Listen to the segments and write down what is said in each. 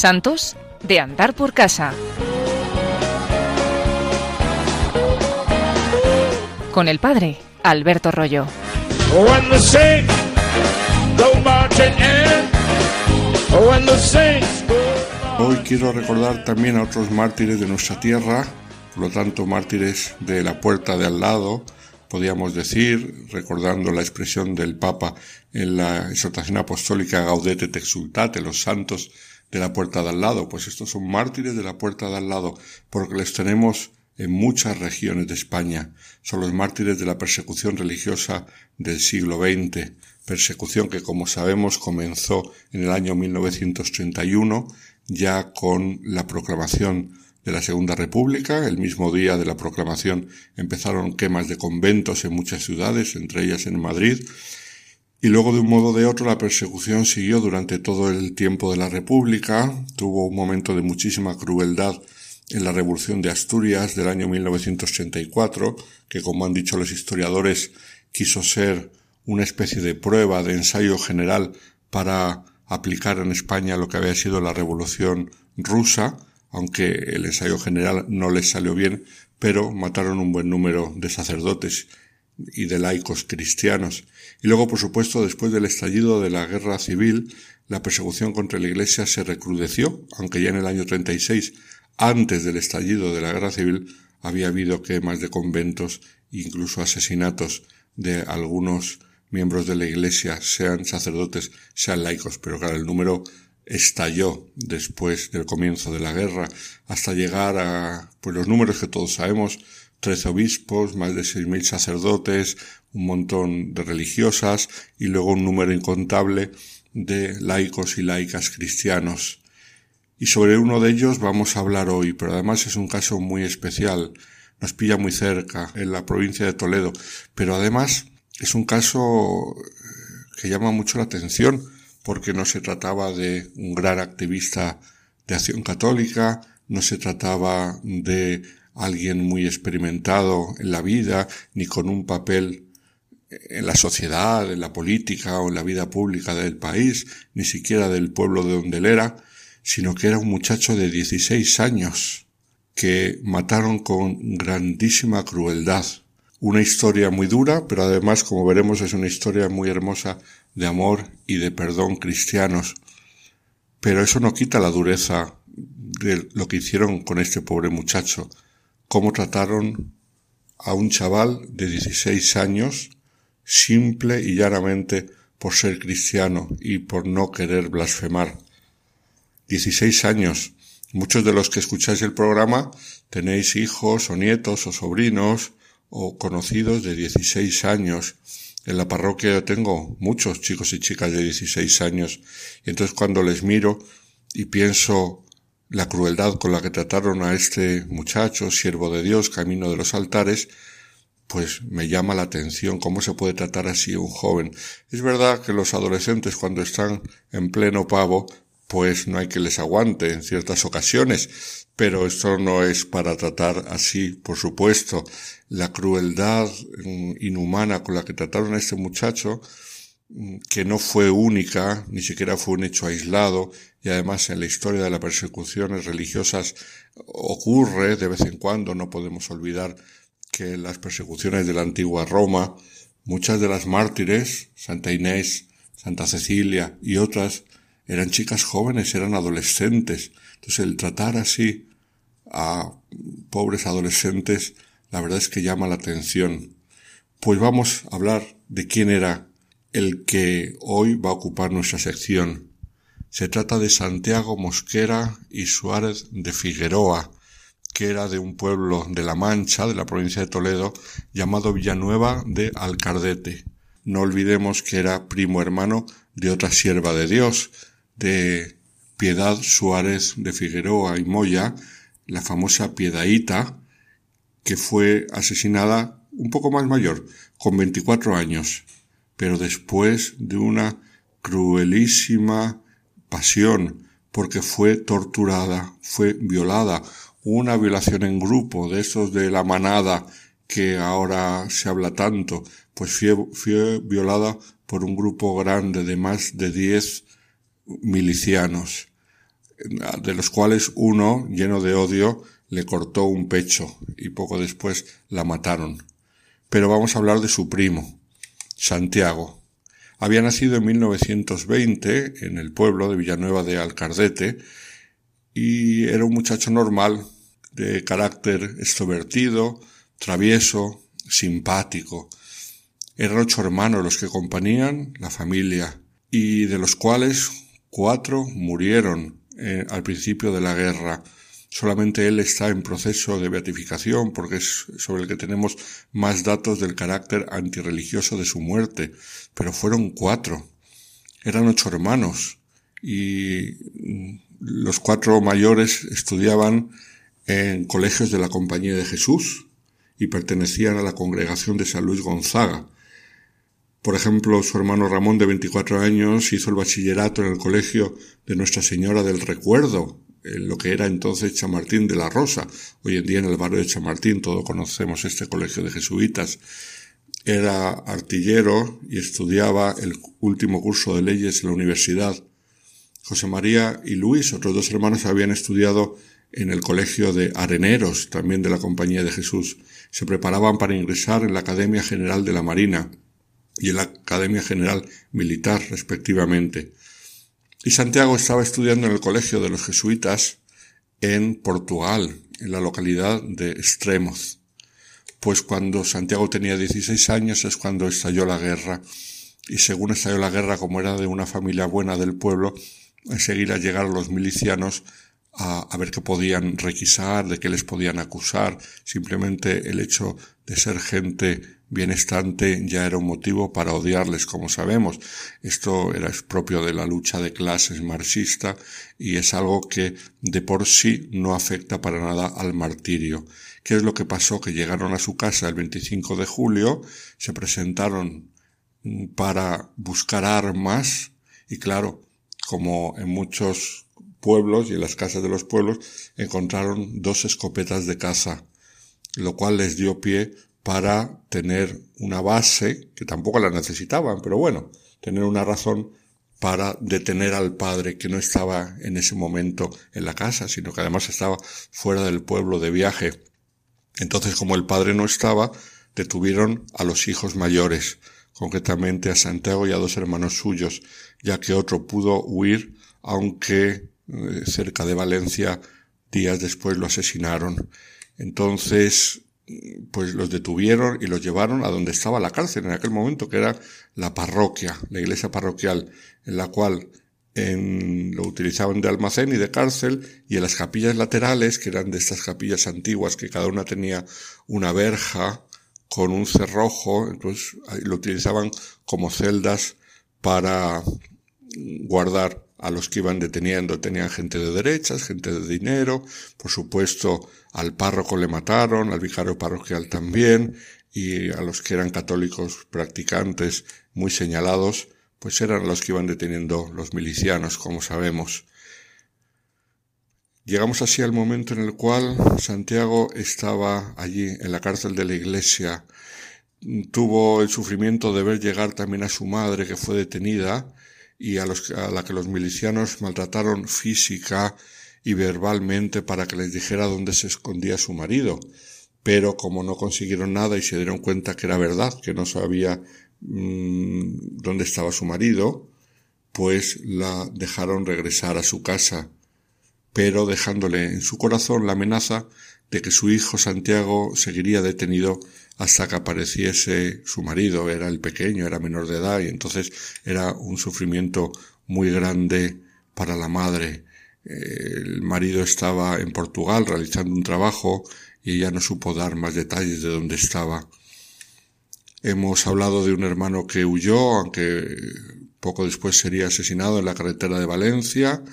Santos de andar por casa. Con el padre Alberto Rollo. Hoy quiero recordar también a otros mártires de nuestra tierra, por lo tanto mártires de la puerta de al lado, podríamos decir, recordando la expresión del Papa en la exhortación apostólica Gaudete te exultate, los santos de la puerta de al lado, pues estos son mártires de la puerta de al lado, porque les tenemos en muchas regiones de España. Son los mártires de la persecución religiosa del siglo XX, persecución que, como sabemos, comenzó en el año 1931, ya con la proclamación de la Segunda República. El mismo día de la proclamación empezaron quemas de conventos en muchas ciudades, entre ellas en Madrid, y luego de un modo o de otro la persecución siguió durante todo el tiempo de la República, tuvo un momento de muchísima crueldad en la Revolución de Asturias del año 1934, que como han dicho los historiadores quiso ser una especie de prueba, de ensayo general para aplicar en España lo que había sido la Revolución rusa, aunque el ensayo general no les salió bien, pero mataron un buen número de sacerdotes y de laicos cristianos. Y luego, por supuesto, después del estallido de la guerra civil, la persecución contra la Iglesia se recrudeció, aunque ya en el año 36, antes del estallido de la guerra civil, había habido quemas de conventos incluso asesinatos de algunos miembros de la Iglesia, sean sacerdotes, sean laicos, pero claro, el número estalló después del comienzo de la guerra hasta llegar a pues los números que todos sabemos trece obispos, más de seis mil sacerdotes, un montón de religiosas y luego un número incontable de laicos y laicas cristianos. Y sobre uno de ellos vamos a hablar hoy, pero además es un caso muy especial. Nos pilla muy cerca, en la provincia de Toledo, pero además es un caso que llama mucho la atención porque no se trataba de un gran activista de acción católica, no se trataba de alguien muy experimentado en la vida, ni con un papel en la sociedad, en la política o en la vida pública del país, ni siquiera del pueblo de donde él era, sino que era un muchacho de 16 años que mataron con grandísima crueldad. Una historia muy dura, pero además, como veremos, es una historia muy hermosa de amor y de perdón cristianos. Pero eso no quita la dureza de lo que hicieron con este pobre muchacho cómo trataron a un chaval de 16 años, simple y llanamente por ser cristiano y por no querer blasfemar. 16 años. Muchos de los que escucháis el programa tenéis hijos o nietos o sobrinos o conocidos de 16 años. En la parroquia tengo muchos chicos y chicas de 16 años y entonces cuando les miro y pienso la crueldad con la que trataron a este muchacho, siervo de Dios, camino de los altares, pues me llama la atención cómo se puede tratar así a un joven. Es verdad que los adolescentes cuando están en pleno pavo, pues no hay que les aguante en ciertas ocasiones, pero esto no es para tratar así, por supuesto. La crueldad mm, inhumana con la que trataron a este muchacho, que no fue única, ni siquiera fue un hecho aislado, y además en la historia de las persecuciones religiosas ocurre de vez en cuando, no podemos olvidar que las persecuciones de la antigua Roma, muchas de las mártires, Santa Inés, Santa Cecilia y otras, eran chicas jóvenes, eran adolescentes. Entonces el tratar así a pobres adolescentes, la verdad es que llama la atención. Pues vamos a hablar de quién era el que hoy va a ocupar nuestra sección. Se trata de Santiago Mosquera y Suárez de Figueroa, que era de un pueblo de La Mancha, de la provincia de Toledo, llamado Villanueva de Alcardete. No olvidemos que era primo hermano de otra sierva de Dios, de Piedad Suárez de Figueroa y Moya, la famosa Piedaíta, que fue asesinada un poco más mayor, con 24 años, pero después de una cruelísima pasión, porque fue torturada, fue violada, una violación en grupo, de esos de la manada que ahora se habla tanto, pues fue, violada por un grupo grande de más de diez milicianos. de los cuales uno, lleno de odio, le cortó un pecho y poco después la mataron. Pero vamos a hablar de su primo, Santiago. Había nacido en 1920 en el pueblo de Villanueva de Alcardete y era un muchacho normal, de carácter extrovertido, travieso, simpático. Eran ocho hermanos los que acompañaban la familia y de los cuales cuatro murieron eh, al principio de la guerra. Solamente él está en proceso de beatificación porque es sobre el que tenemos más datos del carácter antirreligioso de su muerte. Pero fueron cuatro. Eran ocho hermanos y mm, los cuatro mayores estudiaban en colegios de la Compañía de Jesús y pertenecían a la congregación de San Luis Gonzaga. Por ejemplo, su hermano Ramón, de 24 años, hizo el bachillerato en el colegio de Nuestra Señora del Recuerdo, en lo que era entonces Chamartín de la Rosa. Hoy en día en el barrio de Chamartín todos conocemos este colegio de jesuitas. Era artillero y estudiaba el último curso de leyes en la universidad. José María y Luis, otros dos hermanos, habían estudiado en el colegio de areneros, también de la Compañía de Jesús. Se preparaban para ingresar en la Academia General de la Marina y en la Academia General Militar, respectivamente. Y Santiago estaba estudiando en el Colegio de los Jesuitas en Portugal, en la localidad de Extremos. Pues cuando Santiago tenía 16 años es cuando estalló la guerra. Y según estalló la guerra, como era de una familia buena del pueblo, enseguida llegaron los milicianos a, a, ver qué podían requisar, de qué les podían acusar. Simplemente el hecho de ser gente bienestante ya era un motivo para odiarles, como sabemos. Esto era propio de la lucha de clases marxista y es algo que de por sí no afecta para nada al martirio. ¿Qué es lo que pasó? Que llegaron a su casa el 25 de julio, se presentaron para buscar armas y claro, como en muchos pueblos y en las casas de los pueblos encontraron dos escopetas de caza, lo cual les dio pie para tener una base, que tampoco la necesitaban, pero bueno, tener una razón para detener al padre que no estaba en ese momento en la casa, sino que además estaba fuera del pueblo de viaje. Entonces, como el padre no estaba, detuvieron a los hijos mayores, concretamente a Santiago y a dos hermanos suyos, ya que otro pudo huir, aunque eh, cerca de Valencia días después lo asesinaron. Entonces, pues los detuvieron y los llevaron a donde estaba la cárcel en aquel momento, que era la parroquia, la iglesia parroquial, en la cual en, lo utilizaban de almacén y de cárcel, y en las capillas laterales, que eran de estas capillas antiguas, que cada una tenía una verja con un cerrojo, entonces lo utilizaban como celdas para guardar a los que iban deteniendo. Tenían gente de derechas, gente de dinero, por supuesto al párroco le mataron, al vicario parroquial también, y a los que eran católicos practicantes muy señalados, pues eran los que iban deteniendo los milicianos, como sabemos. Llegamos así al momento en el cual Santiago estaba allí en la cárcel de la iglesia. Tuvo el sufrimiento de ver llegar también a su madre que fue detenida y a, los, a la que los milicianos maltrataron física y verbalmente para que les dijera dónde se escondía su marido. Pero como no consiguieron nada y se dieron cuenta que era verdad, que no sabía mmm, dónde estaba su marido, pues la dejaron regresar a su casa, pero dejándole en su corazón la amenaza de que su hijo Santiago seguiría detenido hasta que apareciese su marido. Era el pequeño, era menor de edad y entonces era un sufrimiento muy grande para la madre. El marido estaba en Portugal realizando un trabajo y ella no supo dar más detalles de dónde estaba. Hemos hablado de un hermano que huyó, aunque poco después sería asesinado en la carretera de Valencia,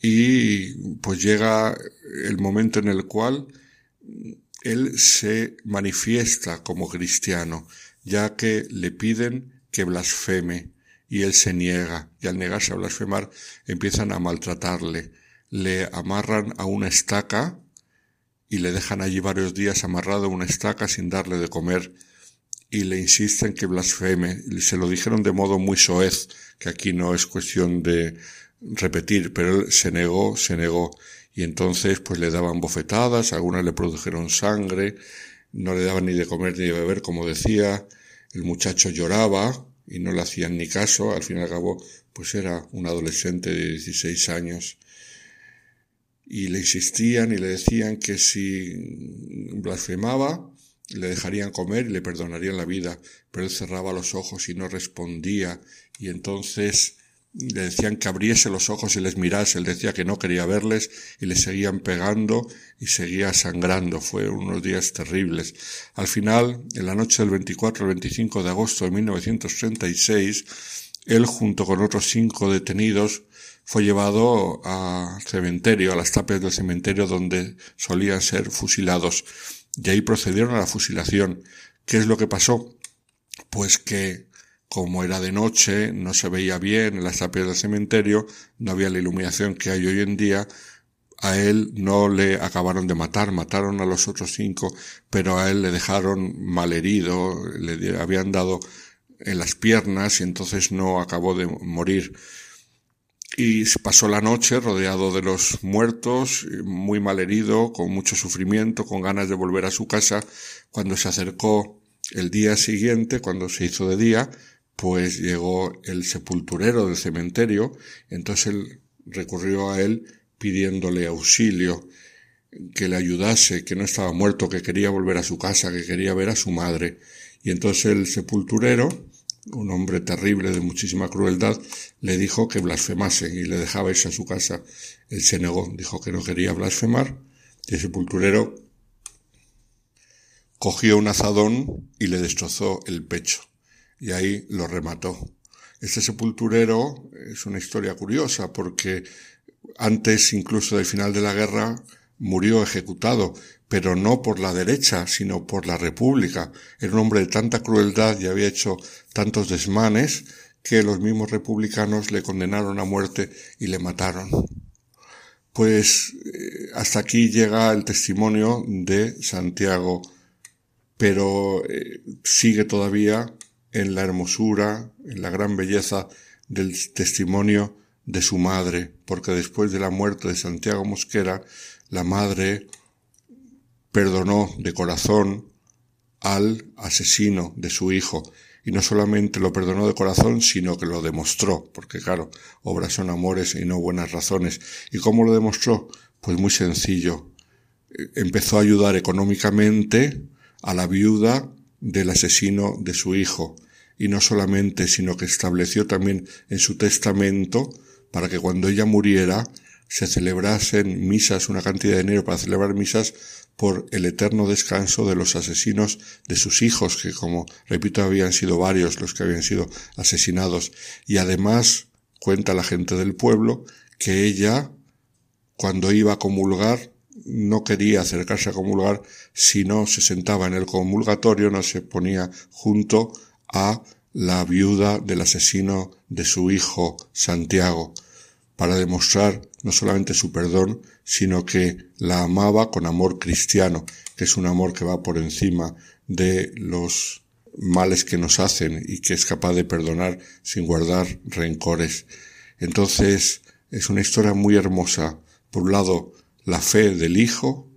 y pues llega el momento en el cual él se manifiesta como cristiano, ya que le piden que blasfeme y él se niega y al negarse a blasfemar empiezan a maltratarle, le amarran a una estaca y le dejan allí varios días amarrado a una estaca sin darle de comer y le insisten que blasfeme. Se lo dijeron de modo muy soez, que aquí no es cuestión de repetir, pero él se negó, se negó. Y entonces pues le daban bofetadas, algunas le produjeron sangre, no le daban ni de comer ni de beber, como decía, el muchacho lloraba y no le hacían ni caso, al fin y al cabo pues era un adolescente de 16 años. Y le insistían y le decían que si blasfemaba le dejarían comer y le perdonarían la vida, pero él cerraba los ojos y no respondía. Y entonces le decían que abriese los ojos y les mirase, él decía que no quería verles y le seguían pegando y seguía sangrando. Fue unos días terribles. Al final, en la noche del 24 al 25 de agosto de 1936, él junto con otros cinco detenidos fue llevado al cementerio, a las tapias del cementerio donde solían ser fusilados. Y ahí procedieron a la fusilación. ¿Qué es lo que pasó? Pues que como era de noche, no se veía bien en las tapias del cementerio, no había la iluminación que hay hoy en día, a él no le acabaron de matar, mataron a los otros cinco, pero a él le dejaron malherido, le habían dado en las piernas y entonces no acabó de morir. Y pasó la noche rodeado de los muertos, muy malherido, con mucho sufrimiento, con ganas de volver a su casa, cuando se acercó el día siguiente, cuando se hizo de día, pues llegó el sepulturero del cementerio, entonces él recurrió a él pidiéndole auxilio, que le ayudase, que no estaba muerto, que quería volver a su casa, que quería ver a su madre. Y entonces el sepulturero, un hombre terrible de muchísima crueldad, le dijo que blasfemase y le dejaba irse a su casa. Él se negó, dijo que no quería blasfemar. Y el sepulturero cogió un azadón y le destrozó el pecho y ahí lo remató. Este sepulturero es una historia curiosa porque antes incluso del final de la guerra murió ejecutado, pero no por la derecha, sino por la República. Era un hombre de tanta crueldad y había hecho tantos desmanes que los mismos republicanos le condenaron a muerte y le mataron. Pues eh, hasta aquí llega el testimonio de Santiago, pero eh, sigue todavía en la hermosura, en la gran belleza del testimonio de su madre, porque después de la muerte de Santiago Mosquera, la madre perdonó de corazón al asesino de su hijo, y no solamente lo perdonó de corazón, sino que lo demostró, porque claro, obras son amores y no buenas razones. ¿Y cómo lo demostró? Pues muy sencillo. Empezó a ayudar económicamente a la viuda del asesino de su hijo, y no solamente, sino que estableció también en su testamento para que cuando ella muriera se celebrasen misas, una cantidad de dinero para celebrar misas por el eterno descanso de los asesinos de sus hijos, que como repito habían sido varios los que habían sido asesinados, y además cuenta la gente del pueblo que ella, cuando iba a comulgar, no quería acercarse a comulgar si no se sentaba en el comulgatorio, no se ponía junto a la viuda del asesino de su hijo Santiago, para demostrar no solamente su perdón, sino que la amaba con amor cristiano, que es un amor que va por encima de los males que nos hacen y que es capaz de perdonar sin guardar rencores. Entonces, es una historia muy hermosa. Por un lado, la fe del Hijo,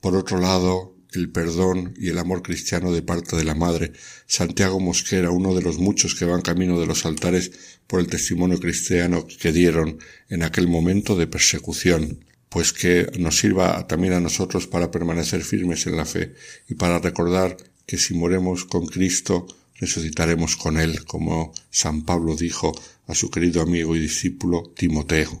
por otro lado, el perdón y el amor cristiano de parte de la Madre. Santiago Mosquera, uno de los muchos que van camino de los altares por el testimonio cristiano que dieron en aquel momento de persecución, pues que nos sirva también a nosotros para permanecer firmes en la fe y para recordar que si moremos con Cristo, resucitaremos con Él, como San Pablo dijo a su querido amigo y discípulo Timoteo.